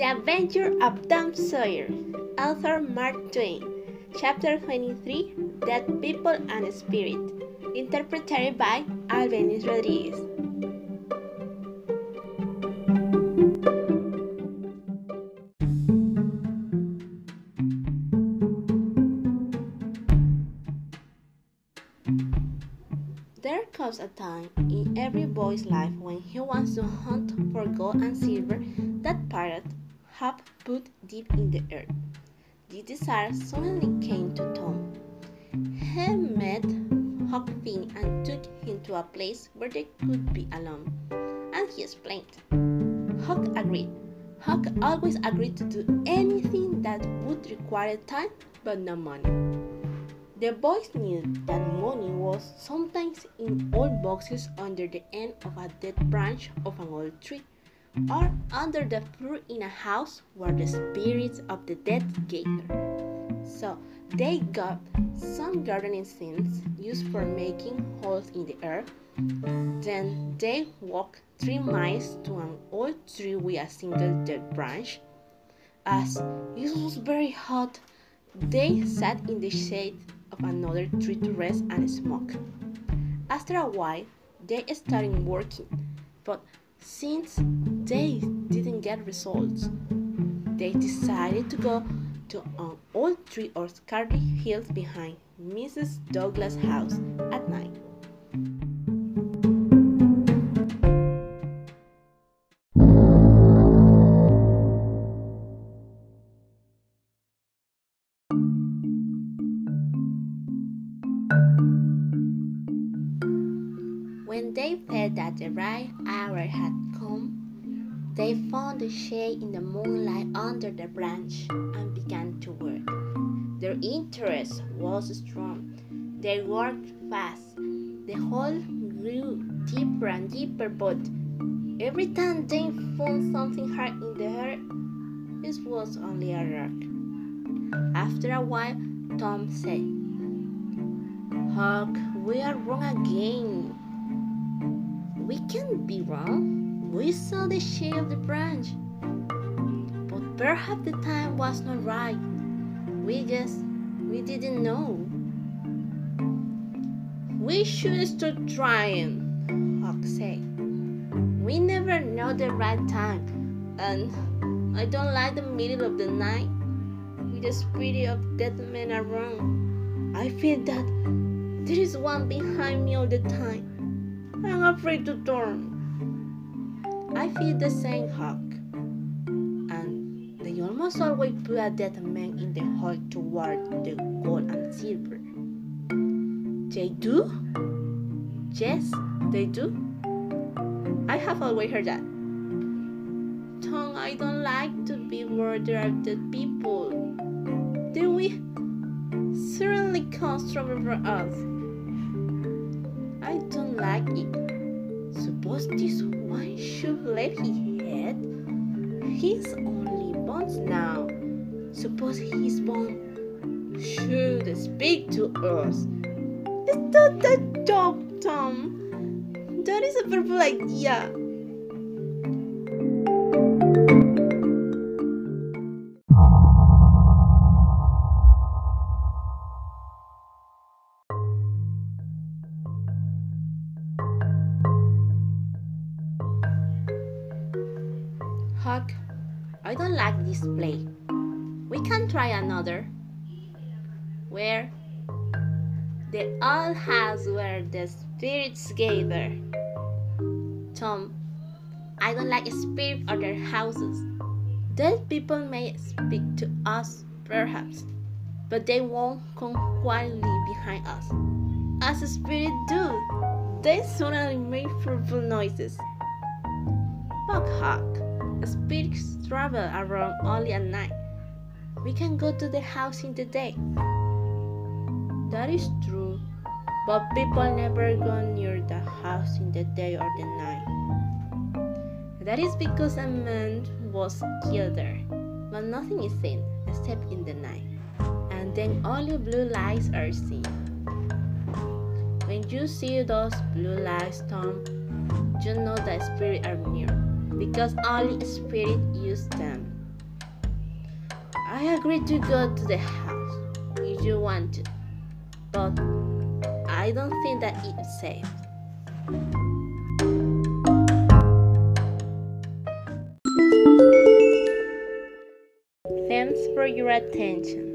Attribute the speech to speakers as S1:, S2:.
S1: The Adventure of Tom Sawyer, author Mark Twain, Chapter 23 Dead People and Spirit, interpreted by Albeniz Rodriguez. There comes a time in every boy's life when he wants to hunt for gold and silver that pirates have put deep in the earth. This desire suddenly came to Tom. He met Huck Finn and took him to a place where they could be alone, and he explained. Huck agreed. Huck always agreed to do anything that would require time but no money. The boys knew that money was sometimes in old boxes under the end of a dead branch of an old tree, or under the floor in a house where the spirits of the dead gather. So they got some gardening things used for making holes in the earth. Then they walked three miles to an old tree with a single dead branch. As it was very hot, they sat in the shade of another tree to rest and smoke. After a while, they started working, but since they didn't get results, they decided to go to an old tree or Cardiff hills behind Mrs. Douglas' house at night. When they felt that the right hour had come, they found a shade in the moonlight under the branch and began to work. Their interest was strong. They worked fast. The hole grew deeper and deeper, but every time they found something hard in the earth, it was only a rock. After a while, Tom said, Huck, we are wrong again. We can't be wrong. We saw the shade of the branch. But perhaps the time was not right. We just, we didn't know. We should stop trying, Huck said. We never know the right time. And I don't like the middle of the night with the spirit of dead men around. I feel that there is one behind me all the time. I'm afraid to turn. I feel the same Huck. And they almost always put a dead man in the hole toward the gold and silver. They do? Yes, they do. I have always heard that. Tom, I don't like to be where there dead people. They will certainly trouble for us. Like it. Suppose this one should let his head. He's only bones now. Suppose his bone should speak to us. Is that the job, Tom? That is a perfect idea. Huck, I don't like this play. We can try another. Where? The old house where the spirits gather. Tom, I don't like spirits or their houses. Dead people may speak to us, perhaps, but they won't come quietly behind us. As spirits do, they suddenly make fearful noises. Buck Huck. Spirits travel around only at night. We can go to the house in the day. That is true, but people never go near the house in the day or the night. That is because a man was killed there, but nothing is seen except in the night, and then only blue lights are seen. When you see those blue lights, Tom, you know that spirits are near because only spirits use them. I agree to go to the house if you want to, but I don't think that it's safe. Thanks for your attention.